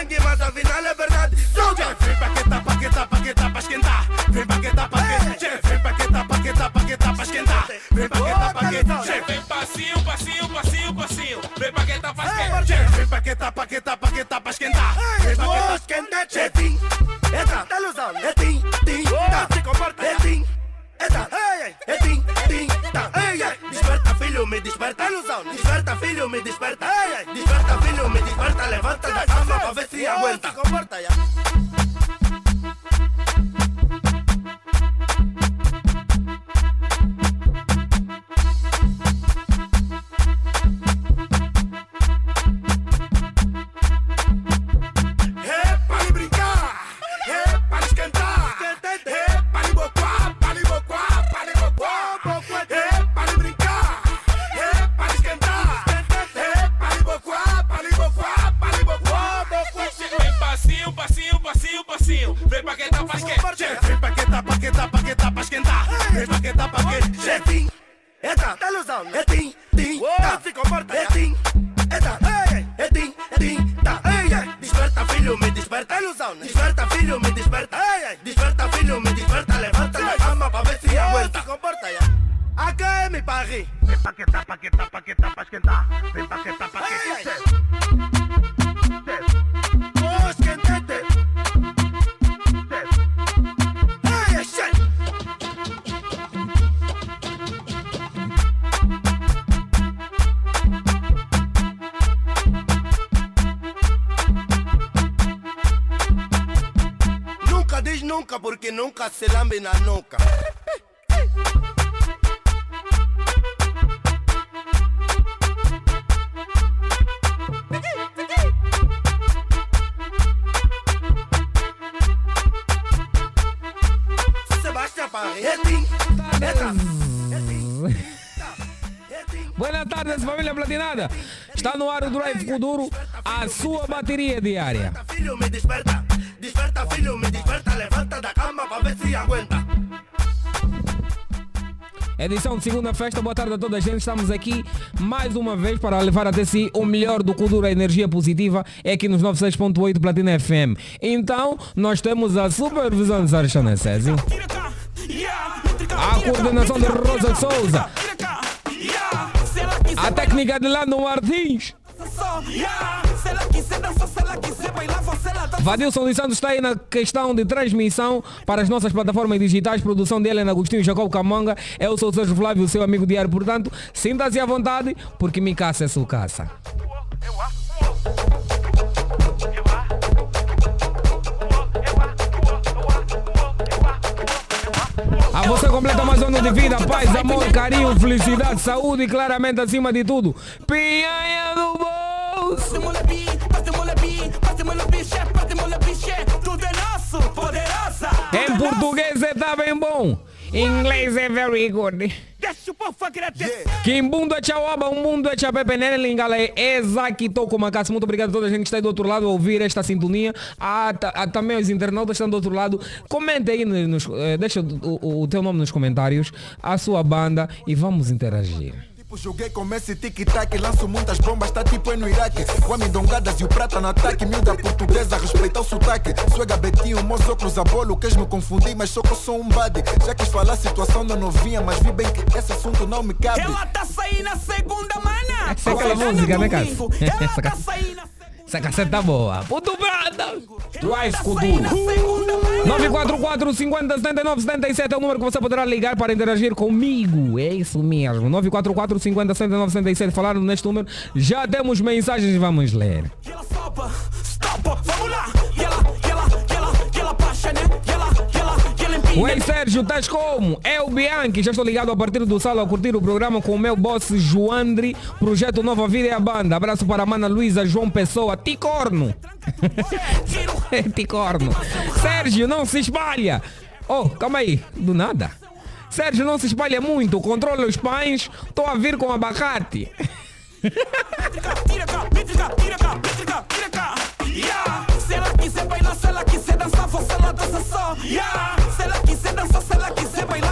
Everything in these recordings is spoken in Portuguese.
sangue, mas afinal é verdade. Soldier, vem paqueta, paqueta, paqueta pra esquentar. Vem paqueta, paqueta, vem paqueta, paqueta, paqueta pra esquentar. Vem paqueta, paqueta, vem passinho, passinho, passinho, passinho. Vem paqueta pra esquentar. Vem paqueta, paqueta, paqueta pra esquentar. Vem paqueta, esquentar, chetim. Entra, tá ilusão, é tim, tim, tá, se comporta, é tim. Entra, é tim, tim, tá, desperta filho, me desperta, ilusão, desperta filho, me desperta, desperta filho, me desperta, levanta da cama pra ver se aguenta. Se comporta, ya. Kuduro, a sua bateria diária. Filho, me desperta, se aguenta. Edição de segunda festa, boa tarde a toda a gente. Estamos aqui mais uma vez para levar até si o melhor do Kuduro, a energia positiva, é aqui nos 96.8 Platina FM. Então, nós temos a supervisão de Sarchana Césio, a coordenação de Rosa Souza, a técnica de Lando Martins. Vadilson dos Santos está aí na questão de transmissão para as nossas plataformas digitais, produção dele é na Agostinho Jacob Camanga, eu sou o Sérgio Flávio, seu amigo diário, portanto, sinta-se à vontade, porque me caça é sua caça. A você completa mais um ano de vida, paz, amor, carinho, felicidade, saúde e claramente acima de tudo. Pianha do Tudo é nosso, poderosa! Em português é tá bem bom. Inglês é very good. Kimbundo é chauaba, um mundo é chapepenene, lingala é exaki toco macas. Muito obrigado a toda a gente que está do outro lado a ouvir esta sintonia. Ah, ah, também os internautas estão do outro lado. Comente aí, nos, eh, deixa o, o teu nome nos comentários, a sua banda e vamos interagir. Joguei com Messi tic-tac, lanço muitas bombas, tá tipo é no Iraque. Guame dongadas e o prata no ataque, miúda portuguesa, respeita o sotaque. Suega betinho, meus óculos a bolo, queres me confundir, mas só que eu sou um bade. Já quis falar a situação da novinha, mas vi bem que esse assunto não me cabe. Ela tá saindo na segunda, mana. Essa é aquela música, né, cara? Ela tá saindo essa casseta tá boa. Puto Brada. Drive Kuduro. 944 50 79 77 é o número que você poderá ligar para interagir comigo. É isso mesmo. 944 50 79 77. Falaram neste número. Já temos mensagens e vamos ler. Vamos lá. Oi Sérgio, estás como? O Bianchi, já estou ligado a partir do sala a curtir o programa com o meu boss Joandre, projeto Nova Vida e a banda. Abraço para a mana Luísa João Pessoa, Ticorno. Ticorno. Sérgio, não se espalha. Oh, calma aí, do nada. Sérgio, não se espalha muito, controla os pães, estou a vir com abacate. Se você dança só. Yeah.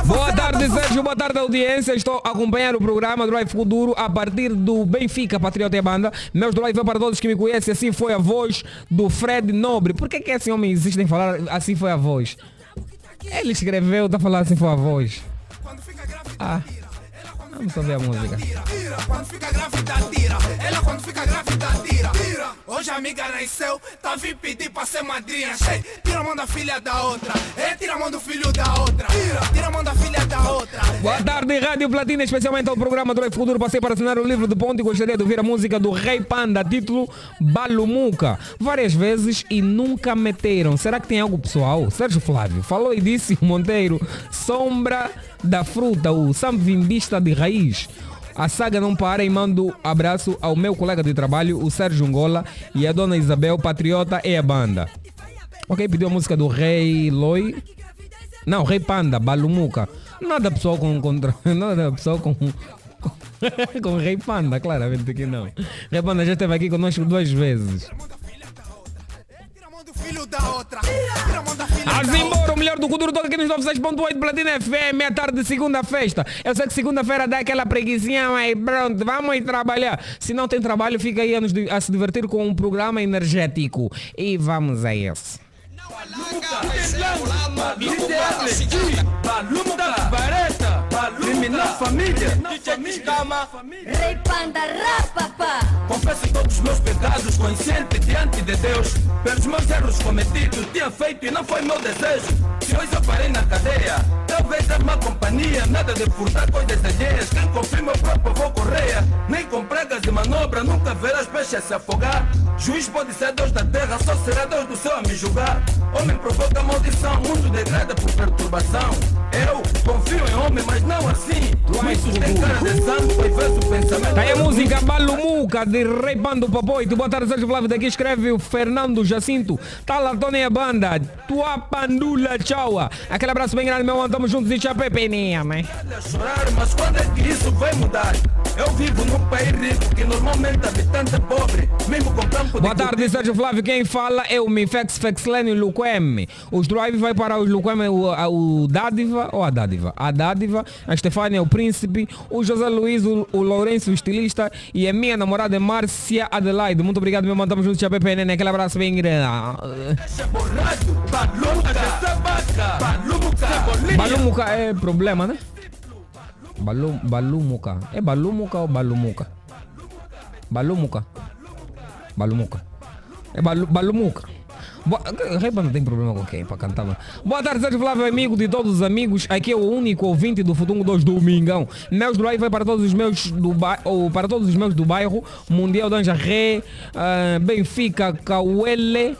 Boa tarde, Sérgio. Boa tarde, audiência. Estou a acompanhar o programa Drive Futuro a partir do Benfica, Patriota e Banda. Meus drive para todos que me conhecem. Assim foi a voz do Fred Nobre. Por que, que esse homem insiste em falar assim foi a voz? Ele escreveu, está falando assim foi a voz. Ah. Vamos ouvir a música. Quando fica grávida, tira. Ela quando fica grávida, tira. Hoje a amiga nasceu, tá vindo pedir pra ser madrinha. Tira a mão da filha da outra. É, tira a mão do filho da outra. Tira, a mão da filha da outra. Boa tarde, Rádio Platina, especialmente ao programa do Futuro. Passei para assinar o livro de ponto e gostaria de ouvir a música do Rei Panda, título Balumuca. Várias vezes e nunca meteram. Será que tem algo pessoal? Sérgio Flávio falou e disse Monteiro, sombra da fruta, o samvimbista de raiz. A saga não para e mando abraço ao meu colega de trabalho, o Sérgio Ngola, e a dona Isabel, patriota e a banda. Ok, pediu a música do Rei Loi. Não, Rei Panda, Balumuca. Nada pessoal com contra. Nada pessoal. Com, com Rei Panda, claramente que não. Rei Panda já esteve aqui conosco duas vezes. Assim outra. embora, o melhor do toca aqui nos 96.8 Platina FM, à tarde de segunda festa. Eu sei que segunda-feira dá aquela preguiçinha, mas pronto, vamos trabalhar. Se não tem trabalho, fica aí a, nos a se divertir com um programa energético. E vamos a esse. Rei Panda, rapapá. Confesso todos os meus pecados, consciente diante de Deus. Pelos meus erros cometidos, tinha feito e não foi meu desejo. Se hoje eu parei na cadeia, talvez é má companhia. Nada de furtar coisas alheias. Quem confia meu correia. Nem com pregas manobra, nunca verás peixe se afogar. Juiz pode ser Deus da terra, só será Deus do céu a me julgar. Homem provoca maldição, mundo degrada por perturbação. Eu confio em homem, mas não assim. Muitos têm cara de santo, pois vês o pensamento. Tá aí a música Balumuca de Rei Pando Papoito. Boa tarde, Sérgio Flávio. Daqui escreve o Fernando Jacinto. Tá lá, Tony a banda. Tua pandula, tchau. Aquele abraço bem grande, meu mano. Tamo juntos e tchau, pepeninha, né? a chorar, mas quando é que isso vai mudar? Eu vivo num país rico que normalmente habitante é pobre, mesmo com campo Boa de tarde, Sérgio Flávio. Quem fala é o Mifex Fexlene Luquem. Os drive vai para os Luquem, o, a- o Dádiva ou a Dádiva? A Dádiva, a Estefânia, o Príncipe, o José Luiz, o, o Lourenço, o estilista e a minha namorada Márcia Adelaide. Muito obrigado, meu mano. Tamo juntos, tchau, PPN. Aquele abraço bem grande. Balumuca é problema, né? Balum, balumuca. É balumuca ou balumuca? Balumuca. Balumuca. É balu, balumuca. Boa, Reba não tem problema com quem para cantar. mano. Boa tarde, Sérgio Flávio, amigo de todos os amigos. Aqui é o único ouvinte do Futungo 2 Domingão. Meus drive vai para todos os meus do bairro, ou para todos os meus do bairro. Mundial Danja Ré, ah, Benfica, Cauele,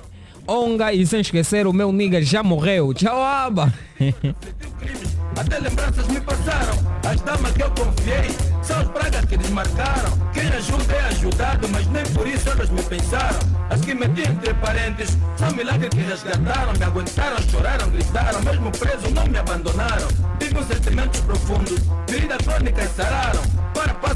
Onga e sem esquecer o meu nigga já morreu. Tchau, aba. Até lembranças me passaram, as damas que eu confiei, são as pragas que desmarcaram. Quem ajuda é ajudado, mas nem por isso elas me pensaram. As que meti entre parentes, são milagres que resgataram, me aguentaram, choraram, gritaram, mesmo preso não me abandonaram. Tive uns sentimentos profundos, feridas crônicas sararam.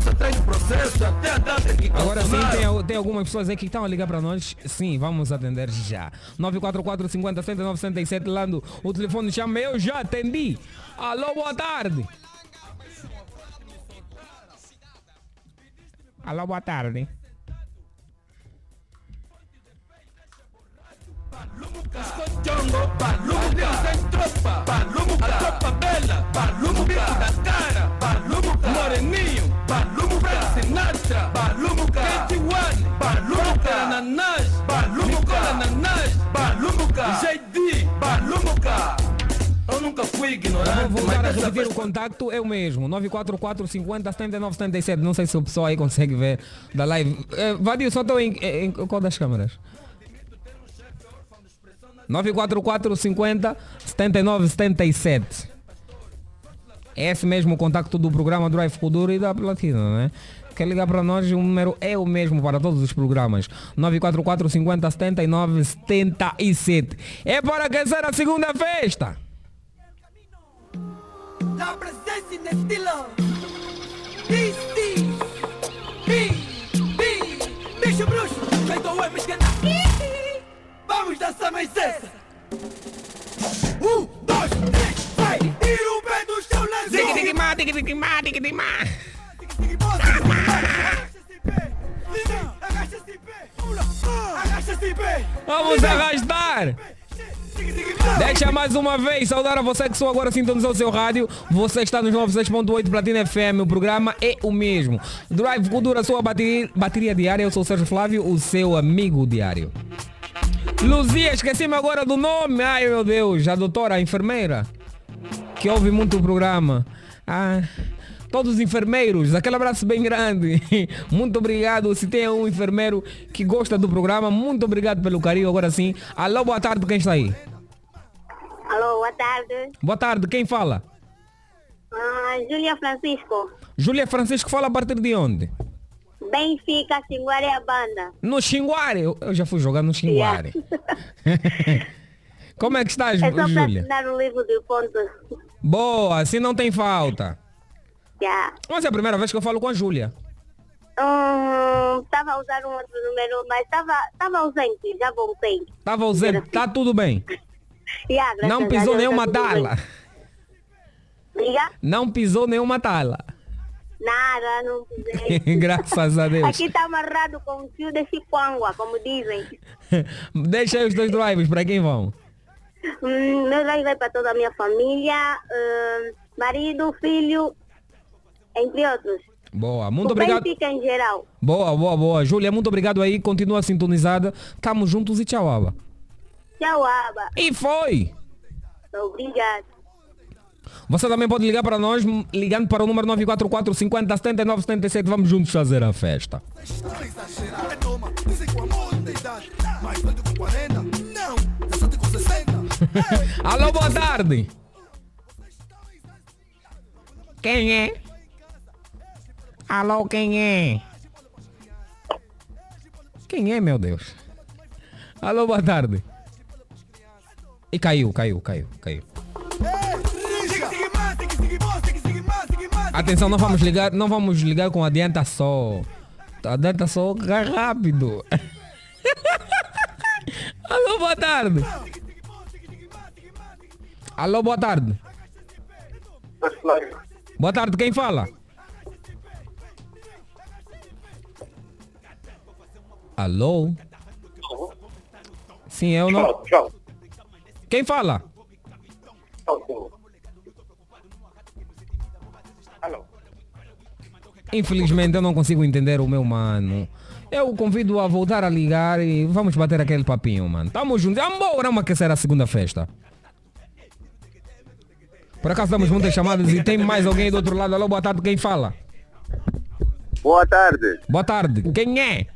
Para passo atrás do processo, até a data que Agora sim, tem, tem algumas pessoas aí que estão a ligar para nós. Sim, vamos atender já. 944 50 79 77 Lando. O telefone chama, eu já atendi. Alô, boa tarde. Alô, boa tarde. Jongo, Balumuca, sem tropa, Balumuca, a tropa bela, Balumuca, bico da cara, Balumuca, Moreninho, Balumuca, Sinatra, Balumuca, Ketiwane, Balumuca, Ananás, Balumuca, Ananás, Balumuca, JD, Balumuca. Eu nunca fui ignorante, Vou voltar a repetir o contacto, eu mesmo. 944 50 79 77. Não sei se o pessoal aí consegue ver da live. Eh, Vadio, só estou em, em, em qual das câmeras? 944 50 79 77. É esse mesmo o contacto do programa Drive Futuro e da Platina, né? Quer ligar para nós, o número é o mesmo para todos os programas. 944 50 79 77. É para aquecer a segunda festa. Vamos dançar mais essa. Um, dois, três, vai. Tira Vamos arrastar. Deixa mais uma vez saudar a você que só agora sintonizou o seu rádio. Você está nos 96.8 Platina FM. O programa é o mesmo. Drive Cultura, sua bateria, bateria diária. Eu sou o Sérgio Flávio, o seu amigo diário. Luzia, esqueci-me agora do nome. Ai meu Deus, a doutora, a enfermeira. Que ouve muito o programa. Ah, todos os enfermeiros, aquele abraço bem grande. Muito obrigado. Se tem um enfermeiro que gosta do programa, muito obrigado pelo carinho. Agora sim. Alô, boa tarde, quem está aí? Alô, boa tarde. Boa tarde, quem fala? Ah, Júlia Francisco. Júlia Francisco fala a partir de onde? Benfica, Xinguaré, a banda. No Xinguare. Eu já fui jogar no Xinguare. Como é que estás, É só para Júlia? assinar o livro do ponto. Boa, assim não tem falta. Já. Mas é a primeira vez que eu falo com a Júlia. Estava a usar um outro número, mas estava ausente, já voltei. Estava ausente, tá tudo bem. Graças Não pisou Deus, nenhuma tá tala. Não pisou nenhuma tala. Nada, não pisei. Graças a Deus. Aqui está amarrado com o fio de chipangue, como dizem. Deixa aí os dois drives para quem vão. Meu live vai para toda a minha família, hum, marido, filho, entre outros. Boa, muito o obrigado. Benfica em geral. Boa, boa, boa. Júlia, muito obrigado aí. Continua sintonizada. Tamo juntos e tchau, Aba. Tchau, Aba. E foi! Obrigado. Você também pode ligar para nós, ligando para o número 944 50 79 77. Vamos juntos fazer a festa. É toma, dizem que o amor não tem idade. Mais velho com 40? Não, eu só tenho com 60. Alô, boa tarde. Quem é? Alô, quem é? Quem é, meu Deus? Alô, boa tarde. E caiu, caiu, caiu, caiu. Atenção, não vamos ligar, não vamos ligar com adianta só. Adianta só rápido. Alô, boa tarde. Alô, boa tarde. Boa tarde, quem fala? Alô? Sim, eu não. Tchau. Quem fala? Alô. Infelizmente eu não consigo entender o meu mano. Eu o convido a voltar a ligar e vamos bater aquele papinho, mano. Tamo juntos. Vamos vamos aquecer a segunda festa. Por acaso damos muitas chamadas e tem mais alguém do outro lado. Alô, boa tarde, quem fala? Boa tarde. Boa tarde. Quem é?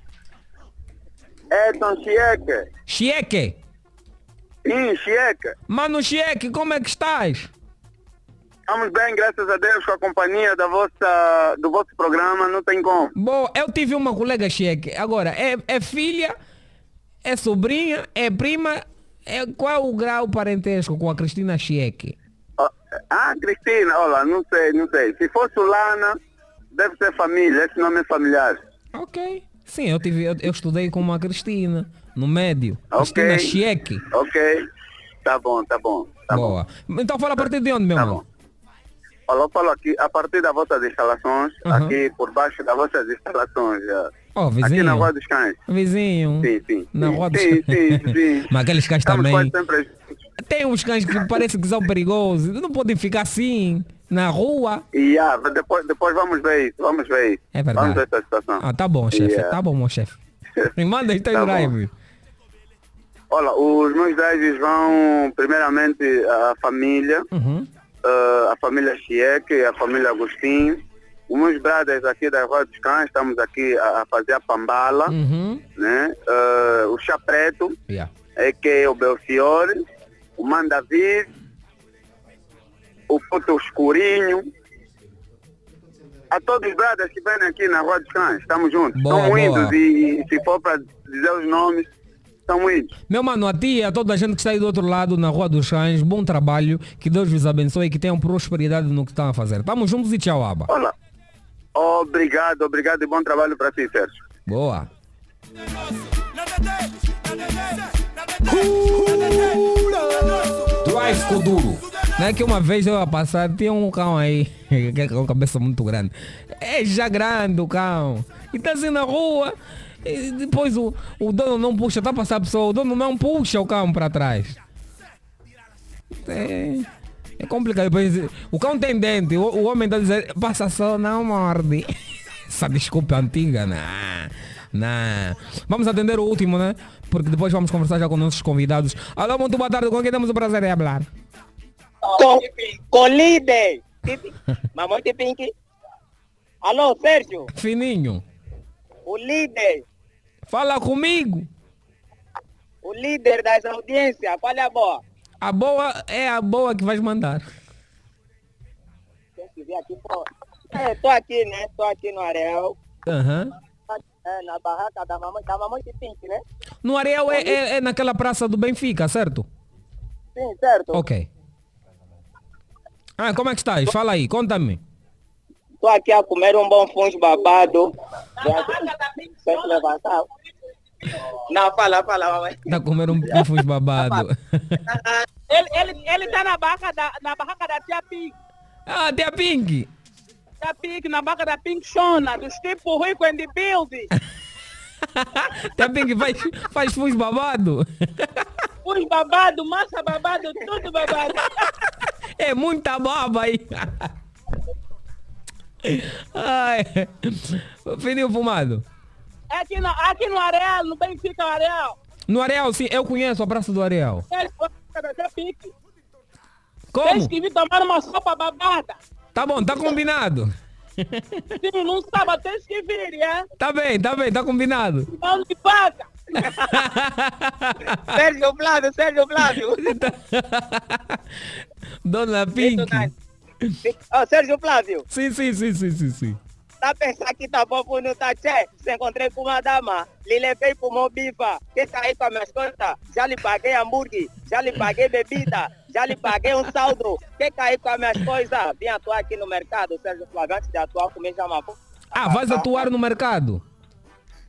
Edson Chieque. Chieque. Sim, Chieque. Mano Chieque, como é que estás? Estamos bem, graças a Deus, com a companhia da vossa, do vosso programa, não tem como. Bom, eu tive uma colega Chieque. Agora, é, é filha, é sobrinha, é prima. É, qual o grau parentesco com a Cristina Chieque? Ah, Cristina, olha, não sei, não sei. Se fosse Lana, deve ser família, esse nome é familiar. Ok. Sim, eu, tive, eu, eu estudei com uma Cristina, no médio. Cristina Chieque. Ok. Tá bom, tá bom. Tá Boa. Então fala a partir de onde, meu Tá bom. Olha, eu falo aqui, a partir das vossas instalações, Aham. aqui por baixo das vossas instalações, já. Ó, aqui na vizinho. Rua dos Cães. Vizinho. Sim, sim. Na sim, rua dos sim, sim, sim. Mas aqueles cães Estamos também. sempre Tem uns cães que parecem que são perigosos. Não podem ficar assim, na rua. E ah, depois, depois vamos ver isso, vamos ver isso. É verdade. Vamos ver essa situação. Ah, tá bom, chefe. Yeah. Tá bom, meu chefe. Me manda aí teu Tá drive. Olha, os meus drives vão primeiramente à família, Uhum. ah, a família Chieque, a família Agostinho. Os meus brothers aqui da Rua dos Cães, estamos aqui a, a fazer a pambala, Uhum. né? Ah, o Chá Preto, Yeah. é que é o Belfiore, o Mandavid, o Puto Escurinho. A todos os brothers que vêm aqui na Rua dos Cães, estamos juntos. Boa, estamos boa. indo e se for para dizer os nomes, estamos indo. Meu mano, a ti e a toda a gente que está aí do outro lado, na Rua dos Cães, bom trabalho, que Deus vos abençoe e que tenham prosperidade no que estão a fazer. Tamo juntos e tchau, Aba. Olá. Obrigado, obrigado e bom trabalho para ti, Sérgio. Boa. Drive Kuduro. Não é que uma vez eu ia passar, tinha um cão aí, é com cabeça muito grande. É já grande o cão. E tá assim na rua. E depois o, o dono não puxa, tá a passar a pessoa, o dono não puxa o cão para trás. É, é complicado. Depois, o cão tem dente, o, o homem tá dizendo, passa só, não morde. Essa desculpa é antiga, não. Não. Vamos atender o último, né? Porque depois vamos conversar já com nossos convidados. Alô, muito boa tarde, com quem temos o prazer de falar? Com, com líder. Mamãe de Pink. Alô, Sérgio. Fininho. O líder. Fala comigo. O líder das audiências. Qual é a boa? A boa é a boa que vais mandar. Tem que vir aqui, pô. É, tô aqui, né? Tô aqui no Areal. Aham. É, na barraca da mamãe, da mamãe de Pink, né? No Areal é, é, é naquela praça do Benfica, certo? Sim, certo. Ok. Ah, como é que estás? Fala aí, conta-me. Tô aqui a comer um bom fungo babado. Levantar. Não, fala, fala, mamãe. Tá comendo um pifos babado. Ele, ele, ele tá na barraca da, na barraca da tia Pink. ah, tia Pink. Tia Pink, na barraca da Pink Shona, dos tipo rico and the building. Tia Pink faz, faz fuz babado. Os babado, massa babado, tudo babado. É muita baba aí. Ai. Fininho fumado. É Aqui no, aqui no Areal, no Benfica Areal. No Areal, sim, eu conheço a Praça do Areal. Da. Como? Tens que vir tomar uma sopa babada. Tá bom, tá combinado. Sim, num sábado tens que vir, é? Tá bem, tá bem, tá combinado. Não me paga. Sérgio Flávio, Sérgio Flávio. Dona Pink. Ó, Sérgio Flávio. Sim, sim, sim, sim, sim, sim. Tá pensando que tá bom por não tá tchê? Se encontrei com uma dama, lhe levei pro Mobiva, que tá aí com as minhas contas, já lhe paguei hambúrguer, já lhe paguei bebida, já lhe paguei um saldo, que tá aí com as minhas coisas. Vim atuar aqui no mercado, Sérgio Flávio, antes de atuar comigo já uma Ah, vais atuar no mercado?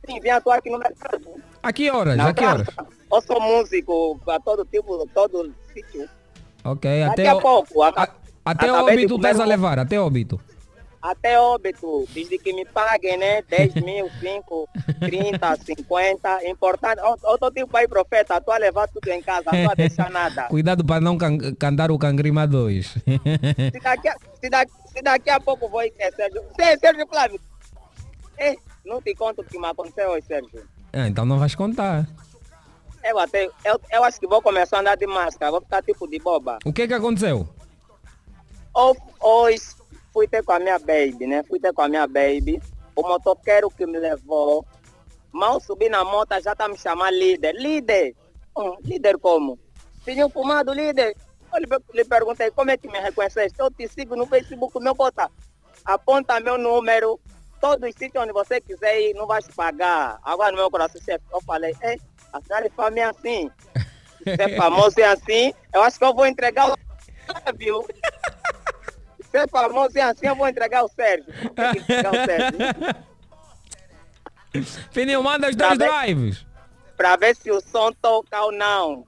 Sim, vim atuar aqui no mercado. A que horas? Na A que horas? Eu sou músico para todo tipo, todo sítio. Ok, Daqui até a o, pouco, aca- até óbito estás a levar, até óbito. Até óbito, desde que me paguem, né? 10 mil, 5, 30, 50. Importante. Tô tipo aí, profeta, estou a levar tudo em casa, não a deixar nada. Cuidado para não can cantar o Cangrima 2. Se daqui, a, se, daqui, se daqui a pouco vou ir, é, Sérgio. Sim, Sérgio Flávio. Eh, não te conto o que me aconteceu hoje, Sérgio. ah, então não vais contar. Eu, até, eu, eu acho que vou começar a andar de máscara, vou ficar tipo de boba. O que que aconteceu? Ho- Hoje fui ter com a minha baby, né? Fui ter com a minha baby. O motoqueiro que me levou, mal subi na moto, já tá me chamando líder. Líder? Hum, líder como? Filhinho fumado, líder. Eu lhe, perguntei, como é que me reconheceste? Eu te sigo no Facebook, meu bota. Aponta meu número. Todos os sítios onde você quiser ir, não vai te pagar. Agora no meu coração, chefe, eu falei, é, afinal de família é assim. Se é famoso é assim, eu acho que eu vou entregar o viu? Se é famoso é assim, eu vou entregar o Sérgio. Tem que entregar o Sérgio. Fininho, manda os Tá dois bem. drives. Pra ver se o som toca ou não.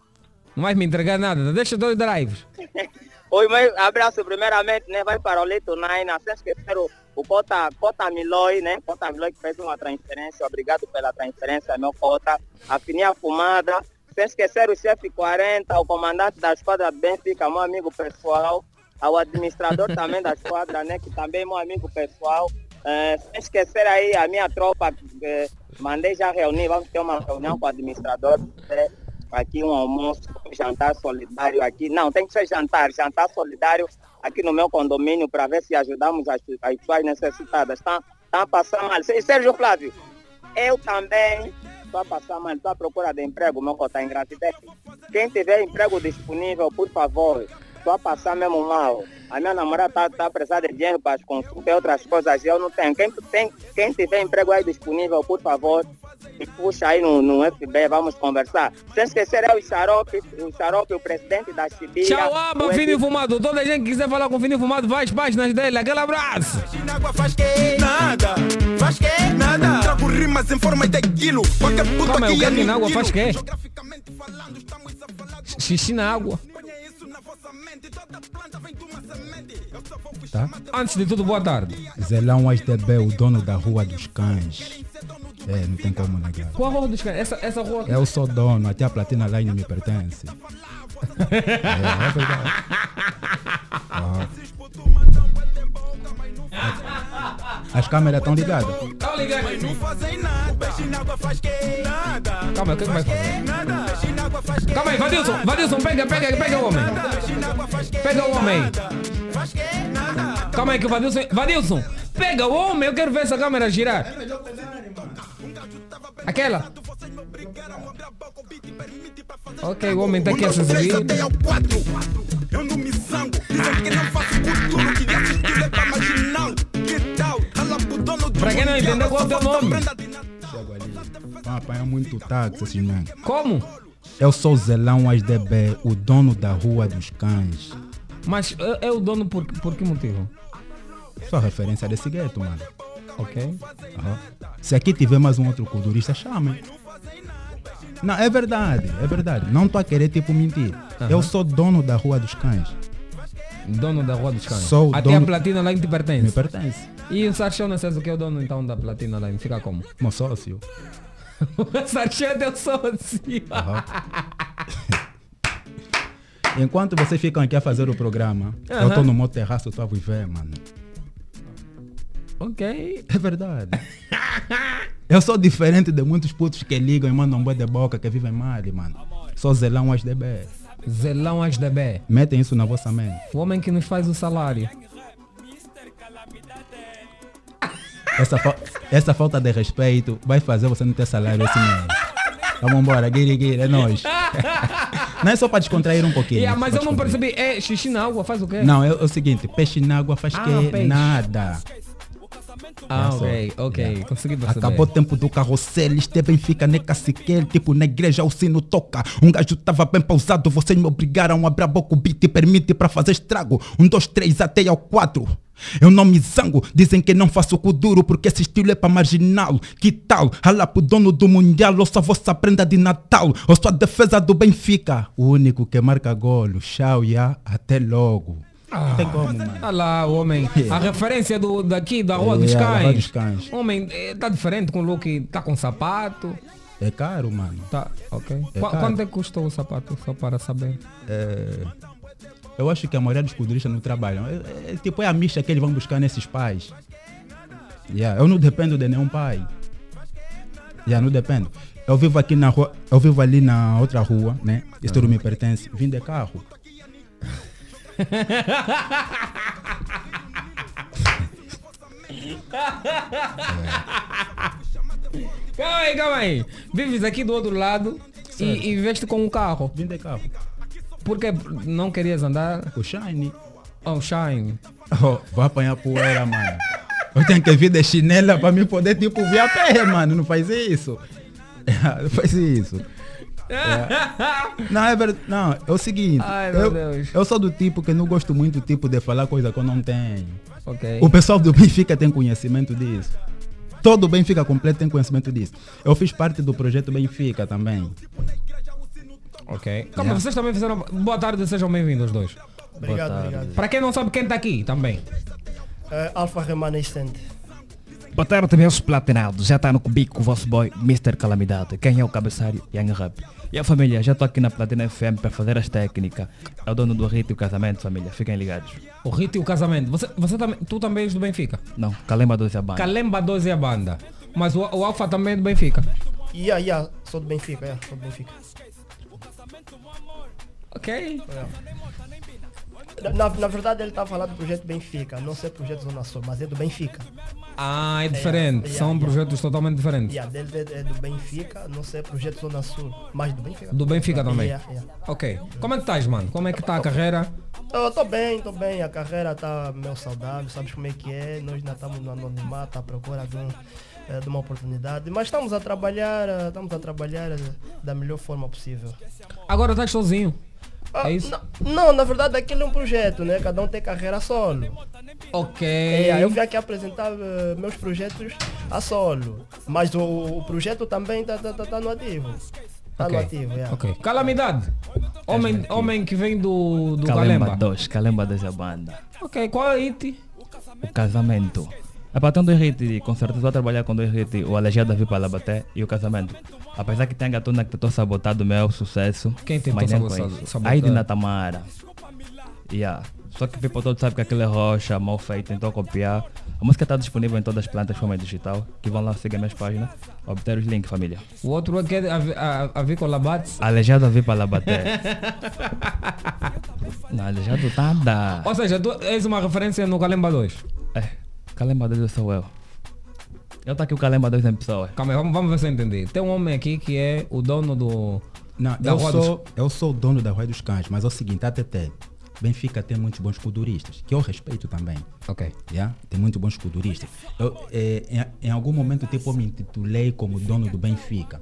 Não vais me entregar nada, deixa dois drives. Oi, meu abraço primeiramente, né? Vai para o Lito Nine, sem esquecer o, o Cota, Cota Miloi, né? Cota Miloi que fez uma transferência, obrigado pela transferência, meu Cota. A Fininha Fumada, sem esquecer o chefe 40, o comandante da esquadra Benfica, meu amigo pessoal. Ao administrador também da esquadra, né? Que também é meu amigo pessoal. Eh, sem esquecer aí a minha tropa, eh, mandei já reunir, vamos ter uma reunião com o administrador. né? aqui um almoço, um jantar solidário aqui. Não, tem que ser jantar, jantar solidário aqui no meu condomínio para ver se ajudamos as, as pessoas necessitadas. Estão tá a passar mal. Sé- Sérgio Flávio, eu também estou a passar mal, estou à procura de emprego, meu cota em gratidão. Quem tiver emprego disponível, por favor, a passar mesmo mal. A minha namorada está tá precisando de dinheiro para as consultas e outras coisas, eu não tenho. Quem, tem, quem tiver emprego aí disponível, por favor, me puxa aí no, no FB, vamos conversar. Sem esquecer é o Xarope, o Xarope, o presidente da Sibíria. Tchau, o aba, Edi- Fininho Fumado. Toda gente que quiser falar com o Fininho Fumado, vai às páginas dele. Aquele abraço. Faz que nada, faz que nada. Trago rimas em forma de quilo. Qualquer puta Como é? O que que é na água faz quê? Xixi na água. Tá? Antes de tudo, boa tarde. Zelão HDB, o dono da Rua dos Cães. É, não tem como negar. Qual a rua dos cães? Essa, essa rua aqui? Eu sou dono, até a Platina Line me pertence. É, é verdade. Ah. As câmeras estão ligadas. Tá ligado? Calma, o que, que vai fazer? Calma aí, Vadilson, Vadilson, pega, pega, pega o homem. Pega o homem. Calma aí que o Vadilson. Vadilson, pega o homem, eu quero ver essa câmera girar. Aquela. Ok, o homem tá aqui a se exibir. Eu não me zango, dizem que não faço assistir é pra marginal. Que tal? Rala pro dono do Pra quem não entendeu, qual é o teu nome? Chego ali. Vão apanhar muito táxi esses men. Como? Eu sou Zelão HDB, o dono da Rua dos Cães. Mas é, é o dono por, por que motivo? Só referência desse gueto, mano. Ok. Aham. Se aqui tiver mais um outro culturista, chame. Não, é verdade, é verdade. Não tô a querer tipo mentir. Aham. Eu sou dono da Rua dos Cães. Dono da Rua dos Cães. Sou o Até a dono- Platina Line te pertence. Me pertence. E o Sarchão César, que é o dono então da Platina Line, fica como? Meu sócio. o Sarchão é teu sócio. Enquanto vocês ficam aqui a fazer o programa, eu Aham. tô no meu terraço só a viver, mano. Ok. É verdade. eu sou diferente de muitos putos que ligam e mandam boi de boca que vivem mal, mano. Sou zelão HDB. Zelão HDB. Metem isso na vossa mente. O homem que nos faz o salário. Essa, fa- essa falta de respeito vai fazer você não ter salário esse mês. Vamos embora, guiri, guiri, é nóis. Não é só para descontrair um pouquinho. Yeah, mas pra eu não percebi. É xixi na água, faz o quê? Não, é, é o seguinte, peixe na água faz Ah, que peixe. nada. Ah, É só. ok, ok. Consegui perceber. Acabou o tempo do carrossel, este Benfica nem caciquel, tipo na igreja o sino toca. Um gajo tava bem pausado, vocês me obrigaram a abrir a boca, o beat permite para fazer estrago. Um, dois, três, até ao quatro. Eu não me zango, dizem que não faço cu duro porque esse estilo é para marginal. Que tal? Rala pro dono do mundial, ou só vossa prenda de Natal, ou só a defesa do Benfica. O único que marca golo, tchau, ya, até logo. Não tem como, mano. Olha lá, o homem. A referência do, daqui da Rua É, dos a Rua Cães. dos Cães. Homem, eh, tá diferente com o look, tá com sapato. É caro, mano. Tá, ok. É caro. quanto é que custou o sapato? Só para saber. É, eu acho que a maioria dos culturistas não trabalham. É, é, tipo, é a micha que eles vão buscar nesses pais. Yeah, eu não dependo de nenhum pai. Yeah, não dependo. Eu vivo aqui na rua, eu vivo ali na outra rua, né? Isso tudo me pertence. Vim de carro. Calma aí, calma aí. Vives aqui do outro lado e, e veste com um carro. Vim de carro. Porque não querias andar? O Shine. Oh, Shine. Oh, vou apanhar poeira, mano. Eu tenho que vir de chinela para me poder, tipo, vir a pé, mano. Não faz isso. Não faz isso. É. Não, é verdade. Não, é o seguinte. Ai, meu eu, Deus. eu sou do tipo que não gosto muito tipo, de falar coisa que eu não tenho. Ok. O pessoal do Benfica tem conhecimento disso. Todo o Benfica completo tem conhecimento disso. Eu fiz parte do projeto Benfica também. Ok. Calma, Yeah. vocês também fizeram. Boa tarde, sejam bem-vindos os dois. Obrigado, obrigado. Para quem não sabe quem está aqui também. Eh, Alfa Remanescente. Boa tarde, meus platinados. Já está no cubico o vosso boy, Mr. Calamidade. Quem é o cabeçalho? Young Rap. E a família, já estou aqui na Platina FM para fazer as técnicas. É o dono do rito e o casamento, família. Fiquem ligados. O Rito e o casamento. Você, você também, tu também és do Benfica? Não, Calemba 12 a banda. Calemba 12 é a banda. Mas o, o Alfa também é do Benfica. Yeah, yeah, sou do Benfica, yeah, sou do Benfica. Ok. Na, na, na verdade ele está a falar do projeto Benfica, não sei projeto Zona Sul, mas é do Benfica. Ah, é diferente. yeah, São yeah. projetos totalmente diferentes. Yeah, dele é, é do Benfica, não sei projeto Zona Sul, mas do Benfica. Do Benfica também. Ok. Como é que estás, mano? Como é que está a carreira? Eu tô bem, tô bem, a carreira tá meio saudável, sabes como é que é, nós ainda estamos no anonimato à procura de, um, eh, de uma oportunidade, mas estamos a trabalhar, eh, estamos a trabalhar eh, da melhor forma possível. Agora estás sozinho. Ah, é isso? Não, não, na verdade aquele é um projeto, né? Cada um tem carreira solo. Ok. É, eu vim aqui apresentar eh, meus projetos a solo, mas o, o projeto também tá, tá, tá, tá no ativo. Tá no Ok. ativo, yeah. Ok. Calamidade. Homem, homem que vem do, do Calemba Calemba. 2, Calemba 2 é a banda. Ok, qual é o hit? O casamento. É para ter dois hits, com certeza vou trabalhar com dois hits, o Aleijado vir para bater e o casamento. Apesar que tem gatona que tentou sabotar do meu sucesso. Quem tentou sabotar? Aí de Natamara. Yeah. Só que o people todo sabe que aquilo é rocha, mal feito, tentou copiar. A música está disponível em todas as plataformas digital, que vão lá seguir minhas páginas, obter os links, família. O outro é que é a, vi- a, a Vicola Bates. Aleijado a vir para bater. Não, aleijado tá da. Ou seja, tu és uma referência no Calemba 2. É, Calemba 2 sou eu. Eu tá aqui o Calemba 2 em pessoa. Calma aí, vamos, vamos ver se eu entendi. Tem um homem aqui que é o dono do. Não, da eu Rua dos- sou, eu sou o dono da Rua dos Cães, mas é o seguinte, ATT, Benfica tem muitos bons culturistas, que eu respeito também. Ok. Yeah? Tem muitos bons culturistas. Eu, eh, em, em algum momento, tipo, eu me intitulei como dono do Benfica.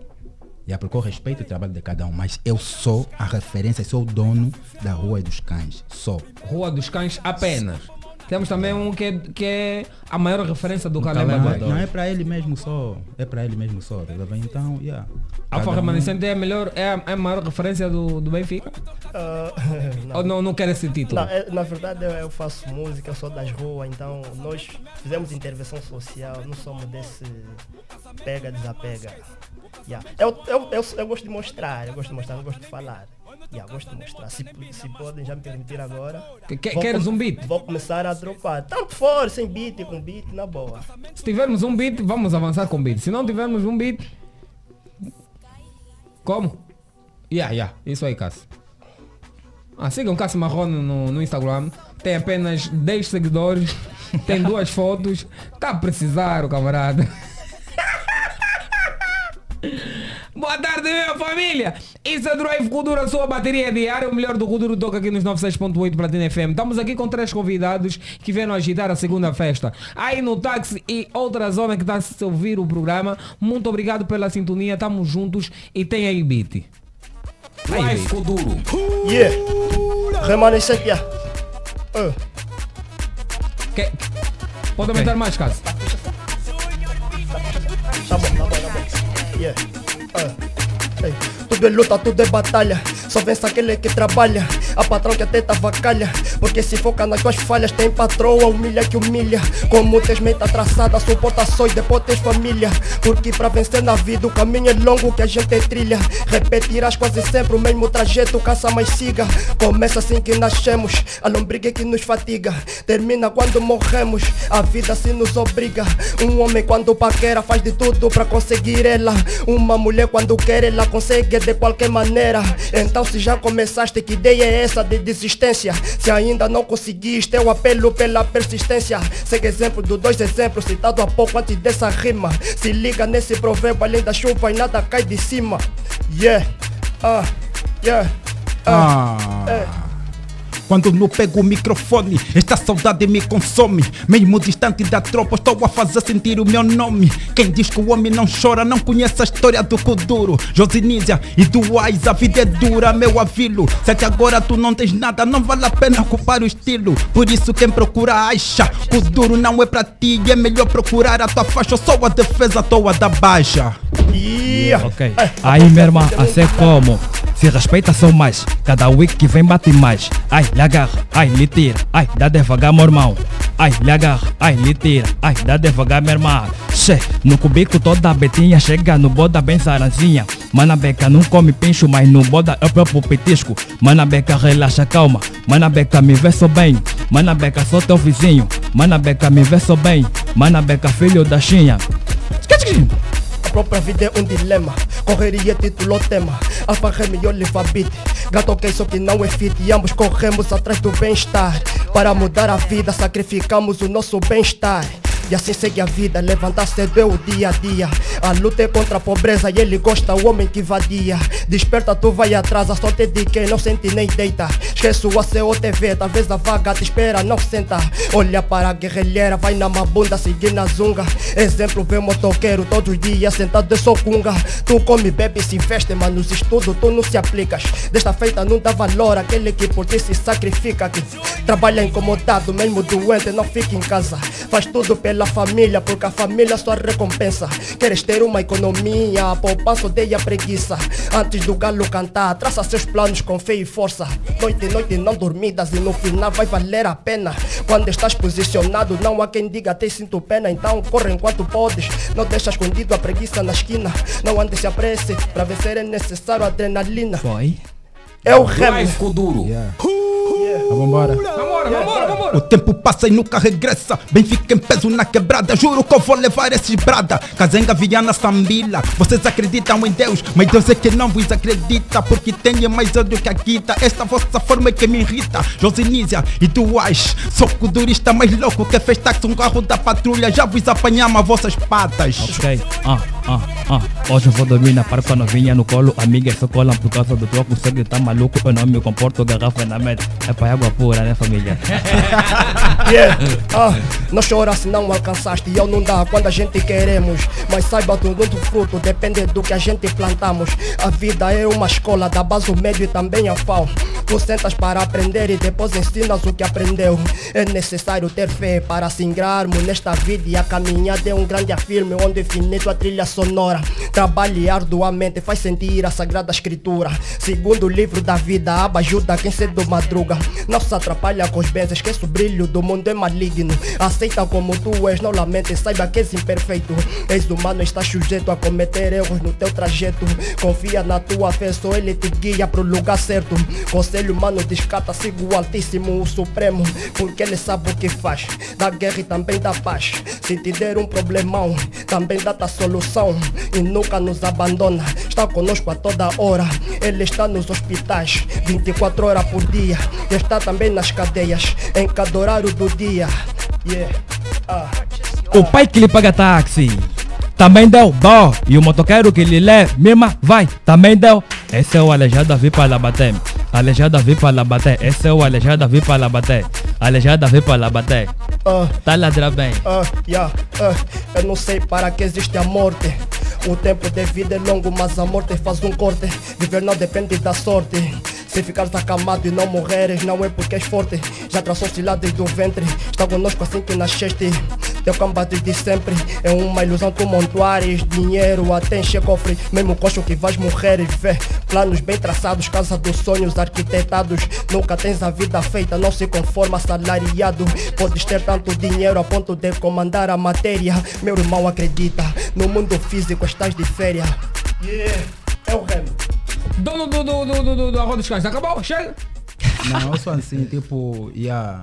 Yeah, porque eu respeito o trabalho de cada um, mas eu sou a referência, sou o dono da Rua dos Cães. Sou. Rua dos Cães apenas. Temos também um que é, que é a maior referência do Não, Calemba não, 2. não é para ele mesmo só. É para ele mesmo só. tá vendo? Então, yeah. Alfa um- Remanescente é a melhor, é a, é a maior referência do, do Benfica? Ah, Ou não, não quer esse título? Não, é- na verdade eu, eu faço música, eu sou das ruas, então nós fizemos intervenção social, não somos desse pega, desapega. Yeah. Eu, eu, eu, eu gosto de mostrar, eu gosto de mostrar, não gosto de falar. Yeah, gosto de mostrar. Se, se podem já me permitir agora. Que- que- vou queres um beat? Vou começar a dropar. Tanto for, sem beat, com beat, na boa. Se tivermos um beat, vamos avançar com beat. Se não tivermos um beat. Como? Yeah, yeah. Isso aí, Cássio. Ah, sigam Cássio Marrone no, no Instagram. Tem apenas 10 seguidores. Tem duas fotos. Tá a precisar, o camarada. Boa tarde, minha família! Isso é Drive a sua bateria diária. O melhor do Kuduro toca aqui nos 96.8 Platina FM. Estamos aqui com três convidados que vieram agitar a segunda festa. Aí no táxi e outra zona que está a se ouvir o programa. Muito obrigado pela sintonia. Estamos juntos e tem aí beat. Drive Kuduro. Yeah! Remanescente, yeah. Uh. Que- Pode aumentar mais, Cássio? Tá bom, tá bom, tá bom. Yeah. Ah. Ei, Tudo é luta, tudo é batalha. Só vence aquele que trabalha. A patrão que até tava calha. Porque se foca nas tuas falhas, tem patroa, humilha que humilha. Como tens meta traçada, suporta só e depois tens família. Porque pra vencer na vida o caminho é longo que a gente trilha. Repetirás quase sempre o mesmo trajeto, caça mais siga. Começa assim que nascemos, a lombriga é que nos fatiga. Termina quando morremos, a vida se nos obriga. Um homem quando paquera faz de tudo pra conseguir ela. Uma mulher quando quer ela consegue de qualquer maneira. Então se já começaste, que ideia é essa de desistência? Se ainda não conseguiste, eu apelo pela persistência. Segue exemplo dos dois exemplos citado há pouco antes dessa rima. Se liga nesse provérbio, além da chuva e nada cai de cima. Yeah, ah, yeah, ah. Ah. eh. Quando não pego o microfone, esta saudade me consome. Mesmo distante da tropa, estou a fazer sentir o meu nome. Quem diz que o homem não chora, não conhece a história do Kuduro. Josinísia e do Ais, a vida é dura, meu avilo. Se até agora tu não tens nada, não vale a pena ocupar o estilo. Por isso, quem procura acha. Kuduro não é pra ti, é melhor procurar a tua faixa. Sou a defesa toa da baixa. Yeah. Ok. Aí, minha irmã, assim como? Se respeita só mais. Cada week que vem bate mais. Ai, lhe agarra, ai, lhe tira. Ai, dá devagar, meu irmão. Ai, lhe agarra, ai, lhe tira. Ai, dá devagar, minha irmã. Che, no cubico toda betinha chega no boda bem saranzinha. Mana beca não come pincho, mas no boda é o próprio petisco. Mana beca relaxa, calma. Mana beca me vê só bem. Mana beca sou teu vizinho. Mana beca me vê só bem. Mana beca filho da chinha. Própria vida é um dilema. Correria titulou tema. Alfa Remy e Oliva Beat. Gato que isso que não é fit. E ambos corremos atrás do bem-estar. Para mudar a vida, sacrificamos o nosso bem-estar. E assim segue a vida, levantar cedo é o dia a dia. A luta é contra a pobreza e ele gosta, o homem que vadia. Desperta, tu vai atrás, a sorte é de quem não sente nem deita. Esquece o ACO TV, talvez a vaga te espera, não senta. Olha para a guerrilheira, vai na mabunda, seguir na zunga. Exemplo, vê motoqueiro todos os dias sentado de socunga. Tu come, bebe, se investe, mas nos estudos tu não se aplicas. Desta feita não dá valor àquele que por ti se sacrifica. Que trabalha incomodado, mesmo doente, não fica em casa. Faz tudo pela família, porque a família é sua recompensa. Queres ter uma economia, a poupança odeia a preguiça. Antes do galo cantar. Traça seus planos com fé e força. Noite e noite não dormidas e no final vai valer a pena. Quando estás posicionado, não há quem diga até sinto pena. Então corre enquanto podes. Não deixa escondido a preguiça na esquina. Não antes se apresse. Para vencer é necessário adrenalina. Foi. É o remo. Drive com duro. Vambora. Vambora, vambora, vambora. O tempo passa e nunca regressa. Benfica em peso na quebrada. Juro que eu vou levar esses brada. Cazenga, Viana, Sambila. Vocês acreditam em Deus, mas Deus é que não vos acredita. Porque tem mais ódio que a quita. Esta vossa forma é que me irrita. Josinísia e Duais. Sou o durista mais louco que fez táxi um carro da patrulha. Já vos apanhamos a vossas patas. Ok, ah, ah, ah. Hoje eu vou dormir na parque novinha no colo. Amigas só colam por causa do troco. Sangue tá maluco, eu não me comporto. Garrafa na meta. É pra água pura, né, família? Yeah. Ah, não chora se não alcançaste. Eu não dá quando a gente queremos. Mas saiba tudo do fruto, depende do que a gente plantamos. A vida é uma escola, da base o médio e também a FAO. Tu sentas para aprender e depois ensinas o que aprendeu. É necessário ter fé para se ingrarmos nesta vida. E a caminhada é um grande filme onde infinito a trilha sonora. Trabalhe arduamente, faz sentir a sagrada escritura. Segundo o livro da vida, a aba ajuda quem cedo madruga. Não se atrapalha com os bens, esquece o brilho do mundo é maligno. Aceita como tu és, não lamente, saiba que és imperfeito. És humano, estás sujeito a cometer erros no teu trajeto. Confia na tua fé, só ele te guia pro lugar certo. Conselho humano descata, siga o Altíssimo, o Supremo, porque ele sabe o que faz. Da guerra e também da paz. Se te der um problemão, também dá-te a solução. E nunca nos abandona, está conosco a toda hora. Ele está nos hospitais, 24 horas por dia. Está também nas cadeias, em cada horário do dia. Yeah. Ah. O pai que lhe paga táxi também deu dó. E o motoqueiro que lhe lê, mesma vai, também deu. Esse é o aleijado a vir para Labaté. Aleijado a vir para Labaté. Esse é o aleijado a vir para Labaté. Aleijado a vir para Labaté. Ah. Tá ladra bem. Ah, yeah, ah, eu não sei para que existe a morte. O tempo de vida é longo, mas a morte faz um corte. Viver não depende da sorte. Se ficares acamado e não morreres, não é porque és forte. Já traçou-se lá desde o ventre. Está conosco assim que nasceste. Teu combate de sempre é uma ilusão. Tu montuares dinheiro até encher cofre. Mesmo coxo que vais morrer, vê. Planos bem traçados, casa dos sonhos arquitetados. Nunca tens a vida feita, não se conforma salariado. Podes ter tanto dinheiro a ponto de comandar a matéria. Meu irmão acredita, no mundo físico estás de férias. Yeah, é o remo. Dono do, do, do, do, do, do Arroz dos Cães, acabou? Chega! Não, eu sou assim, tipo, yeah,